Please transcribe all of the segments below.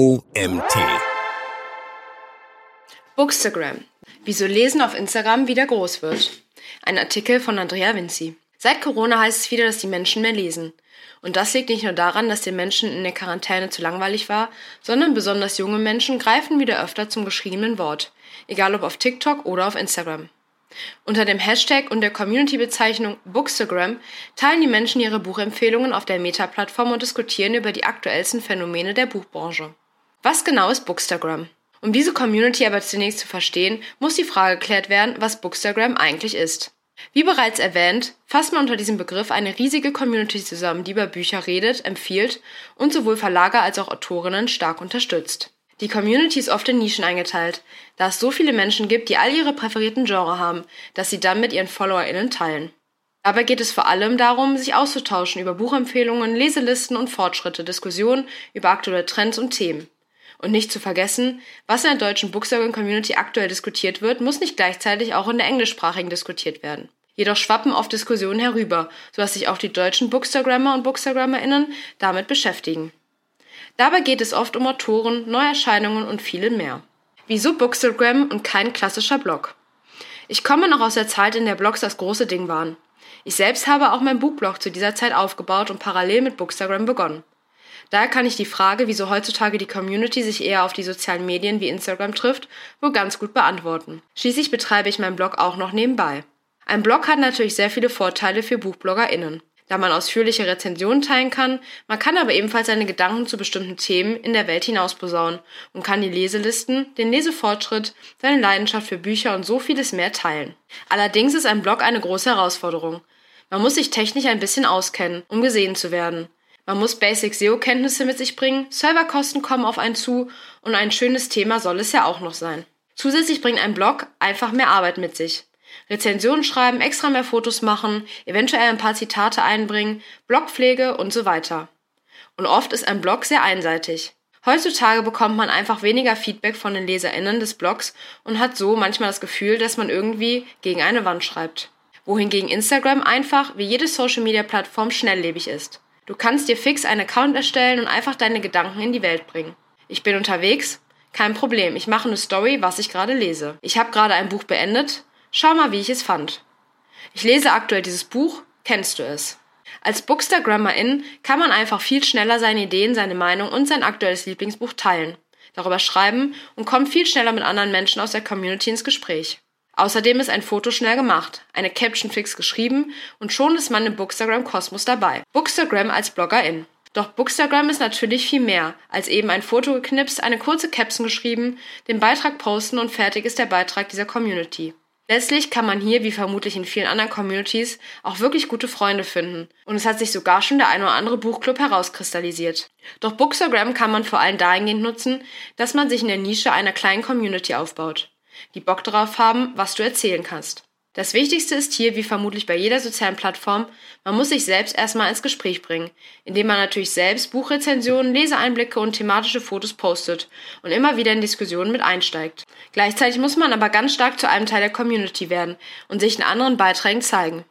OMT. Bookstagram. Wieso Lesen auf Instagram wieder groß wird. Ein Artikel von Andrea Vinci. Seit Corona heißt es wieder, dass die Menschen mehr lesen. Und das liegt nicht nur daran, dass den Menschen in der Quarantäne zu langweilig war, sondern besonders junge Menschen greifen wieder öfter zum geschriebenen Wort, egal ob auf TikTok oder auf Instagram. Unter dem Hashtag und der Community-Bezeichnung Bookstagram teilen die Menschen ihre Buchempfehlungen auf der Meta-Plattform und diskutieren über die aktuellsten Phänomene der Buchbranche. Was genau ist Bookstagram? Um diese Community aber zunächst zu verstehen, muss die Frage geklärt werden, was Bookstagram eigentlich ist. Wie bereits erwähnt, fasst man unter diesem Begriff eine riesige Community zusammen, die über Bücher redet, empfiehlt und sowohl Verlage als auch Autorinnen stark unterstützt. Die Community ist oft in Nischen eingeteilt, da es so viele Menschen gibt, die all ihre präferierten Genre haben, dass sie dann mit ihren FollowerInnen teilen. Dabei geht es vor allem darum, sich auszutauschen über Buchempfehlungen, Leselisten und Fortschritte, Diskussionen über aktuelle Trends und Themen. Und nicht zu vergessen, was in der deutschen Bookstagram-Community aktuell diskutiert wird, muss nicht gleichzeitig auch in der englischsprachigen diskutiert werden. Jedoch schwappen oft Diskussionen herüber, sodass sich auch die deutschen Bookstagrammer und BookstagrammerInnen damit beschäftigen. Dabei geht es oft um Autoren, Neuerscheinungen und viel mehr. Wieso Bookstagram und kein klassischer Blog? Ich komme noch aus der Zeit, in der Blogs das große Ding waren. Ich selbst habe auch mein Buchblog zu dieser Zeit aufgebaut und parallel mit Bookstagram begonnen. Daher kann ich die Frage, wieso heutzutage die Community sich eher auf die sozialen Medien wie Instagram trifft, wohl ganz gut beantworten. Schließlich betreibe ich meinen Blog auch noch nebenbei. Ein Blog hat natürlich sehr viele Vorteile für BuchbloggerInnen da man ausführliche Rezensionen teilen kann. Man kann aber ebenfalls seine Gedanken zu bestimmten Themen in der Welt hinaus posaunen und kann die Leselisten, den Lesefortschritt, seine Leidenschaft für Bücher und so vieles mehr teilen. Allerdings ist ein Blog eine große Herausforderung. Man muss sich technisch ein bisschen auskennen, um gesehen zu werden. Man muss Basic SEO-Kenntnisse mit sich bringen, Serverkosten kommen auf einen zu und ein schönes Thema soll es ja auch noch sein. Zusätzlich bringt ein Blog einfach mehr Arbeit mit sich. Rezensionen schreiben, extra mehr Fotos machen, eventuell ein paar Zitate einbringen, Blogpflege und so weiter. Und oft ist ein Blog sehr einseitig. Heutzutage bekommt man einfach weniger Feedback von den LeserInnen des Blogs und hat so manchmal das Gefühl, dass man irgendwie gegen eine Wand schreibt. Wohingegen Instagram einfach, wie jede Social Media Plattform, schnelllebig ist. Du kannst dir fix einen Account erstellen und einfach deine Gedanken in die Welt bringen. Ich bin unterwegs? Kein Problem, ich mache eine Story, was ich gerade lese. Ich habe gerade ein Buch beendet, Schau mal, wie ich es fand. Ich lese aktuell dieses Buch, kennst du es? Als Bookstagrammerin kann man einfach viel schneller seine Ideen, seine Meinung und sein aktuelles Lieblingsbuch teilen, darüber schreiben und kommt viel schneller mit anderen Menschen aus der Community ins Gespräch. Außerdem ist ein Foto schnell gemacht, eine Caption fix geschrieben und schon ist man im Bookstagram-Kosmos dabei. Bookstagram als Bloggerin. Doch Bookstagram ist natürlich viel mehr, als eben ein Foto geknipst, eine kurze Caption geschrieben, den Beitrag posten und fertig ist der Beitrag dieser Community. Letztlich kann man hier, wie vermutlich in vielen anderen Communities, auch wirklich gute Freunde finden. Und es hat sich sogar schon der ein oder andere Buchclub herauskristallisiert. Doch Bookstagram kann man vor allem dahingehend nutzen, dass man sich in der Nische einer kleinen Community aufbaut, die Bock darauf haben, was du erzählen kannst. Das Wichtigste ist hier, wie vermutlich bei jeder sozialen Plattform, man muss sich selbst erstmal ins Gespräch bringen, indem man natürlich selbst Buchrezensionen, Leseeinblicke und thematische Fotos postet und immer wieder in Diskussionen mit einsteigt. Gleichzeitig muss man aber ganz stark zu einem Teil der Community werden und sich in anderen Beiträgen zeigen.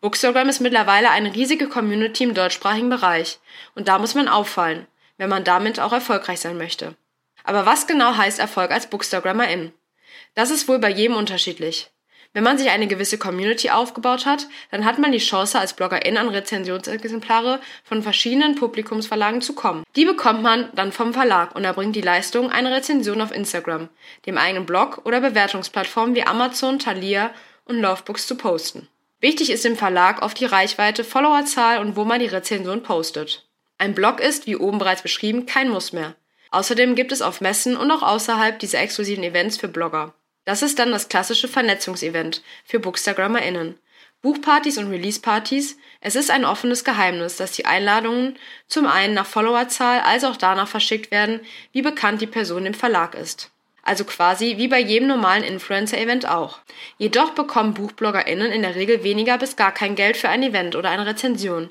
Bookstagram ist mittlerweile eine riesige Community im deutschsprachigen Bereich und da muss man auffallen, wenn man damit auch erfolgreich sein möchte. Aber was genau heißt Erfolg als Bookstagrammerin? Das ist wohl bei jedem unterschiedlich. Wenn man sich eine gewisse Community aufgebaut hat, dann hat man die Chance, als Bloggerin an Rezensionsexemplare von verschiedenen Publikumsverlagen zu kommen. Die bekommt man dann vom Verlag und erbringt die Leistung, eine Rezension auf Instagram, dem eigenen Blog oder Bewertungsplattformen wie Amazon, Thalia und Lovebooks zu posten. Wichtig ist im Verlag oft die Reichweite, Followerzahl und wo man die Rezension postet. Ein Blog ist, wie oben bereits beschrieben, kein Muss mehr. Außerdem gibt es auf Messen und auch außerhalb dieser exklusiven Events für Blogger. Das ist dann das klassische Vernetzungsevent für BookstagrammerInnen. Buchpartys und Releasepartys, es ist ein offenes Geheimnis, dass die Einladungen zum einen nach Followerzahl als auch danach verschickt werden, wie bekannt die Person im Verlag ist. Also quasi wie bei jedem normalen Influencer-Event auch. Jedoch bekommen BuchbloggerInnen in der Regel weniger bis gar kein Geld für ein Event oder eine Rezension.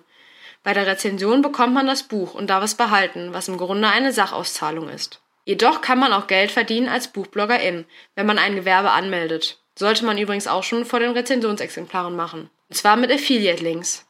Bei der Rezension bekommt man das Buch und darf es behalten, was im Grunde eine Sachauszahlung ist. Jedoch kann man auch Geld verdienen als Buchbloggerin, wenn man ein Gewerbe anmeldet. Sollte man übrigens auch schon vor den Rezensionsexemplaren machen. Und zwar mit Affiliate-Links.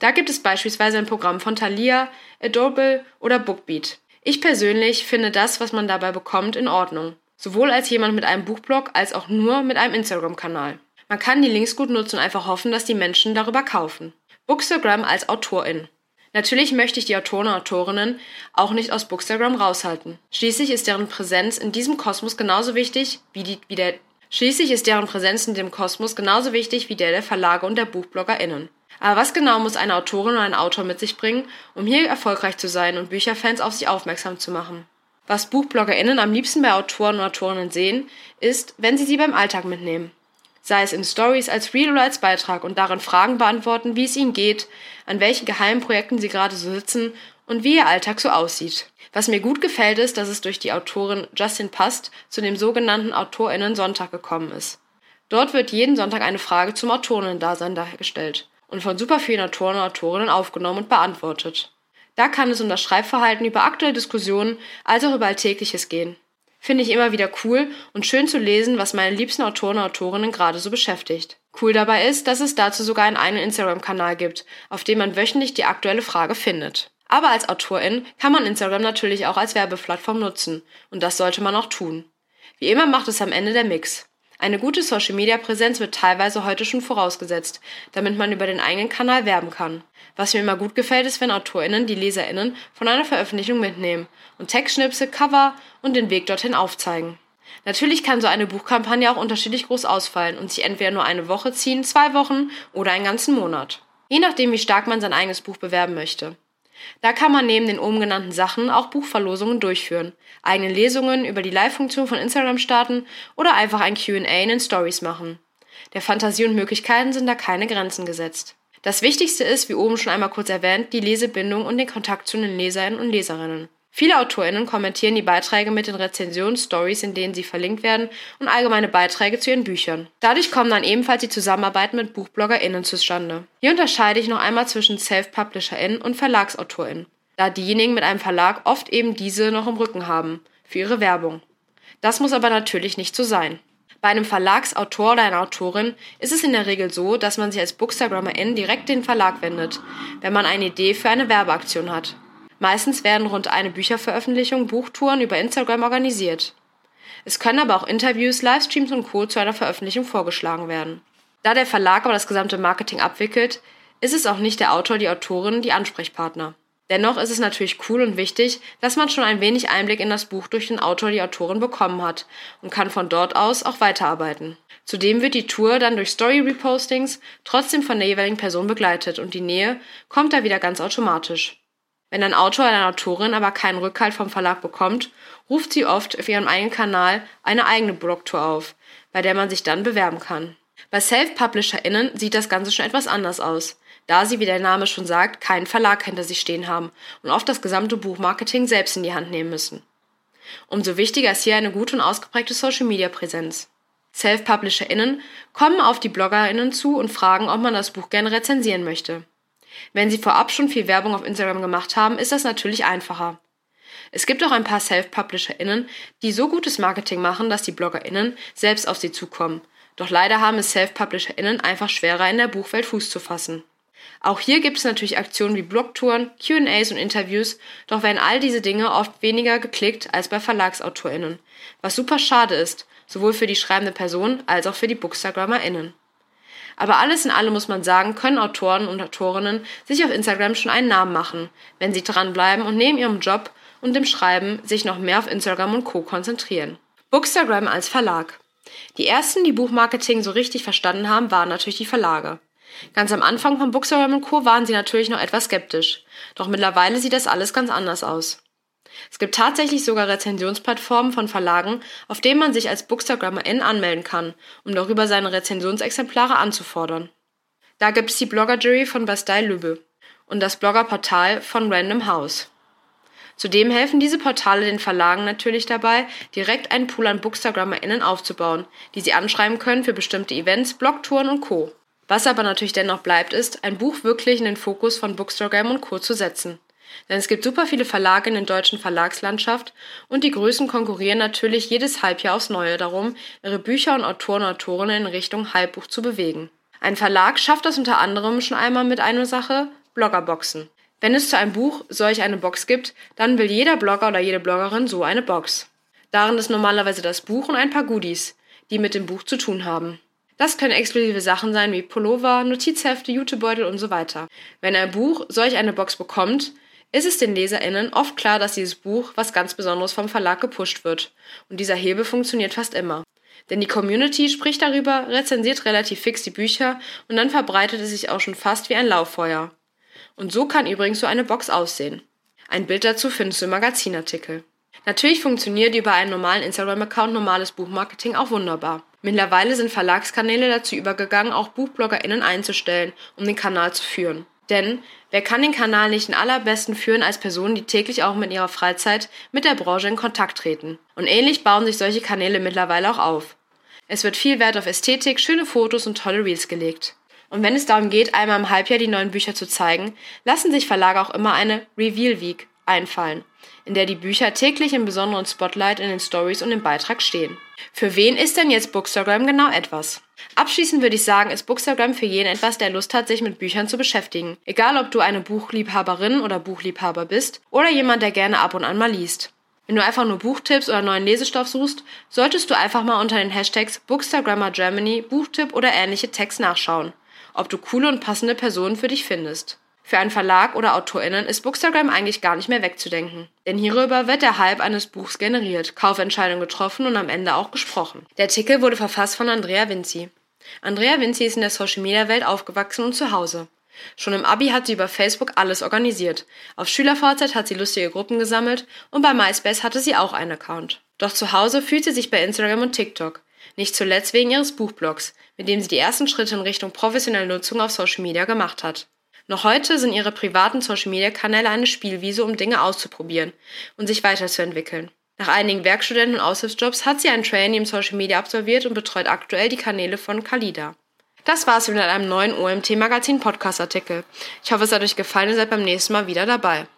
Da gibt es beispielsweise ein Programm von Thalia, Adobe oder Bookbeat. Ich persönlich finde das, was man dabei bekommt, in Ordnung. Sowohl als jemand mit einem Buchblog als auch nur mit einem Instagram-Kanal. Man kann die Links gut nutzen und einfach hoffen, dass die Menschen darüber kaufen. Bookstagram als Autorin. Natürlich möchte ich die Autoren und Autorinnen auch nicht aus Bookstagram raushalten. Schließlich ist deren Präsenz in diesem Kosmos genauso wichtig wie, die, wie der Schließlich ist deren Präsenz in dem Kosmos genauso wichtig wie der der Verlage und der BuchbloggerInnen. Aber was genau muss eine Autorin oder ein Autor mit sich bringen, um hier erfolgreich zu sein und Bücherfans auf sich aufmerksam zu machen? Was BuchbloggerInnen am liebsten bei Autoren und Autorinnen sehen, ist, wenn sie sie beim Alltag mitnehmen sei es in Stories als Reel oder als Beitrag und darin Fragen beantworten, wie es ihnen geht, an welchen geheimen Projekten sie gerade so sitzen und wie ihr Alltag so aussieht. Was mir gut gefällt ist, dass es durch die Autorin Justin Past zu dem sogenannten AutorInnen Sonntag gekommen ist. Dort wird jeden Sonntag eine Frage zum Autorinnen-Dasein dargestellt und von super vielen Autoren und Autorinnen aufgenommen und beantwortet. Da kann es um das Schreibverhalten über aktuelle Diskussionen als auch über Alltägliches gehen. Finde ich immer wieder cool und schön zu lesen, was meine liebsten Autoren und Autorinnen gerade so beschäftigt. Cool dabei ist, dass es dazu sogar einen eigenen Instagram-Kanal gibt, auf dem man wöchentlich die aktuelle Frage findet. Aber als Autorin kann man Instagram natürlich auch als Werbeplattform nutzen und das sollte man auch tun. Wie immer macht es am Ende der Mix. Eine gute Social-Media-Präsenz wird teilweise heute schon vorausgesetzt, damit man über den eigenen Kanal werben kann. Was mir immer gut gefällt, ist, wenn AutorInnen die LeserInnen von einer Veröffentlichung mitnehmen und Textschnipsel, Cover und den Weg dorthin aufzeigen. Natürlich kann so eine Buchkampagne auch unterschiedlich groß ausfallen und sich entweder nur eine Woche ziehen, zwei Wochen oder einen ganzen Monat. Je nachdem, wie stark man sein eigenes Buch bewerben möchte. Da kann man neben den oben genannten Sachen auch Buchverlosungen durchführen, eigene Lesungen über die Live-Funktion von Instagram starten oder einfach ein QA in den Stories machen. Der Fantasie und Möglichkeiten sind da keine Grenzen gesetzt. Das Wichtigste ist, wie oben schon einmal kurz erwähnt, die Lesebindung und den Kontakt zu den Leserinnen und Leserinnen. Viele AutorInnen kommentieren die Beiträge mit den Rezensionen, Stories, in denen sie verlinkt werden und allgemeine Beiträge zu ihren Büchern. Dadurch kommen dann ebenfalls die Zusammenarbeiten mit BuchbloggerInnen zustande. Hier unterscheide ich noch einmal zwischen Self-PublisherInnen und VerlagsautorInnen, da diejenigen mit einem Verlag oft eben diese noch im Rücken haben, für ihre Werbung. Das muss aber natürlich nicht so sein. Bei einem Verlagsautor oder einer Autorin ist es in der Regel so, dass man sich als Bookstagrammerin direkt den Verlag wendet, wenn man eine Idee für eine Werbeaktion hat. Meistens werden rund eine Bücherveröffentlichung Buchtouren über Instagram organisiert. Es können aber auch Interviews, Livestreams und Co. zu einer Veröffentlichung vorgeschlagen werden. Da der Verlag aber das gesamte Marketing abwickelt, ist es auch nicht der Autor, die Autorin, die Ansprechpartner. Dennoch ist es natürlich cool und wichtig, dass man schon ein wenig Einblick in das Buch durch den Autor, die Autorin bekommen hat und kann von dort aus auch weiterarbeiten. Zudem wird die Tour dann durch Story-Repostings trotzdem von der jeweiligen Person begleitet und die Nähe kommt da wieder ganz automatisch. Wenn ein Autor oder eine Autorin aber keinen Rückhalt vom Verlag bekommt, ruft sie oft auf ihrem eigenen Kanal eine eigene Blogtour auf, bei der man sich dann bewerben kann. Bei Self-PublisherInnen sieht das Ganze schon etwas anders aus, da sie, wie der Name schon sagt, keinen Verlag hinter sich stehen haben und oft das gesamte Buchmarketing selbst in die Hand nehmen müssen. Umso wichtiger ist hier eine gute und ausgeprägte Social-Media-Präsenz. Self-PublisherInnen kommen auf die BloggerInnen zu und fragen, ob man das Buch gerne rezensieren möchte. Wenn Sie vorab schon viel Werbung auf Instagram gemacht haben, ist das natürlich einfacher. Es gibt auch ein paar Self-PublisherInnen, die so gutes Marketing machen, dass die BloggerInnen selbst auf sie zukommen. Doch leider haben es Self-PublisherInnen einfach schwerer in der Buchwelt Fuß zu fassen. Auch hier gibt es natürlich Aktionen wie Blogtouren, QAs und Interviews, doch werden all diese Dinge oft weniger geklickt als bei VerlagsautorInnen, was super schade ist, sowohl für die schreibende Person als auch für die BookstagrammerInnen. Aber alles in allem muss man sagen, können Autoren und Autorinnen sich auf Instagram schon einen Namen machen, wenn sie dranbleiben und neben ihrem Job und dem Schreiben sich noch mehr auf Instagram und Co. konzentrieren. Bookstagram als Verlag. Die ersten, die Buchmarketing so richtig verstanden haben, waren natürlich die Verlage. Ganz am Anfang von Bookstagram und Co. waren sie natürlich noch etwas skeptisch. Doch mittlerweile sieht das alles ganz anders aus. Es gibt tatsächlich sogar Rezensionsplattformen von Verlagen, auf denen man sich als Bookstagrammerin anmelden kann, um darüber seine Rezensionsexemplare anzufordern. Da gibt es die Blogger-Jury von Bastei Lübbe und das Bloggerportal von Random House. Zudem helfen diese Portale den Verlagen natürlich dabei, direkt einen Pool an BookstagrammerInnen aufzubauen, die sie anschreiben können für bestimmte Events, Blogtouren und Co. Was aber natürlich dennoch bleibt, ist, ein Buch wirklich in den Fokus von Bookstagram und Co. zu setzen. Denn es gibt super viele Verlage in der deutschen Verlagslandschaft und die Größen konkurrieren natürlich jedes Halbjahr aufs Neue darum, ihre Bücher und Autoren und Autorinnen in Richtung Halbbuch zu bewegen. Ein Verlag schafft das unter anderem schon einmal mit einer Sache, Bloggerboxen. Wenn es zu einem Buch solch eine Box gibt, dann will jeder Blogger oder jede Bloggerin so eine Box. Darin ist normalerweise das Buch und ein paar Goodies, die mit dem Buch zu tun haben. Das können exklusive Sachen sein wie Pullover, Notizhefte, Jutebeutel und so weiter. Wenn ein Buch solch eine Box bekommt, ist es den LeserInnen oft klar, dass dieses Buch was ganz Besonderes vom Verlag gepusht wird. Und dieser Hebel funktioniert fast immer. Denn die Community spricht darüber, rezensiert relativ fix die Bücher und dann verbreitet es sich auch schon fast wie ein Lauffeuer. Und so kann übrigens so eine Box aussehen. Ein Bild dazu findest du im Magazinartikel. Natürlich funktioniert über einen normalen Instagram-Account normales Buchmarketing auch wunderbar. Mittlerweile sind Verlagskanäle dazu übergegangen, auch BuchbloggerInnen einzustellen, um den Kanal zu führen. Denn wer kann den Kanal nicht in allerbesten führen als Personen, die täglich auch mit ihrer Freizeit mit der Branche in Kontakt treten? Und ähnlich bauen sich solche Kanäle mittlerweile auch auf. Es wird viel Wert auf Ästhetik, schöne Fotos und tolle Reels gelegt. Und wenn es darum geht, einmal im Halbjahr die neuen Bücher zu zeigen, lassen sich Verlage auch immer eine Reveal Week einfallen, in der die Bücher täglich im besonderen Spotlight in den Stories und im Beitrag stehen. Für wen ist denn jetzt Bookstagram genau etwas? Abschließend würde ich sagen, ist Bookstagram für jeden etwas, der Lust hat, sich mit Büchern zu beschäftigen. Egal, ob du eine Buchliebhaberin oder Buchliebhaber bist oder jemand, der gerne ab und an mal liest. Wenn du einfach nur Buchtipps oder neuen Lesestoff suchst, solltest du einfach mal unter den Hashtags Bookstagrammer Germany, Buchtipp oder ähnliche Tags nachschauen, ob du coole und passende Personen für dich findest. Für einen Verlag oder AutorInnen ist Bookstagram eigentlich gar nicht mehr wegzudenken. Denn hierüber wird der Hype eines Buchs generiert, Kaufentscheidungen getroffen und am Ende auch gesprochen. Der Artikel wurde verfasst von Andrea Vinci. Andrea Vinci ist in der Social Media Welt aufgewachsen und zu Hause. Schon im Abi hat sie über Facebook alles organisiert. Auf SchülerVZ hat sie lustige Gruppen gesammelt und bei MySpace hatte sie auch einen Account. Doch zu Hause fühlt sie sich bei Instagram und TikTok. Nicht zuletzt wegen ihres Buchblogs, mit dem sie die ersten Schritte in Richtung professionelle Nutzung auf Social Media gemacht hat. Noch heute sind ihre privaten Social-Media-Kanäle eine Spielwiese, um Dinge auszuprobieren und sich weiterzuentwickeln. Nach einigen Werkstudenten- und Aushilfsjobs hat sie ein Training im Social Media absolviert und betreut aktuell die Kanäle von Kalida. Das war's wieder mit einem neuen OMT Magazin Podcast Artikel. Ich hoffe, es hat euch gefallen und seid beim nächsten Mal wieder dabei.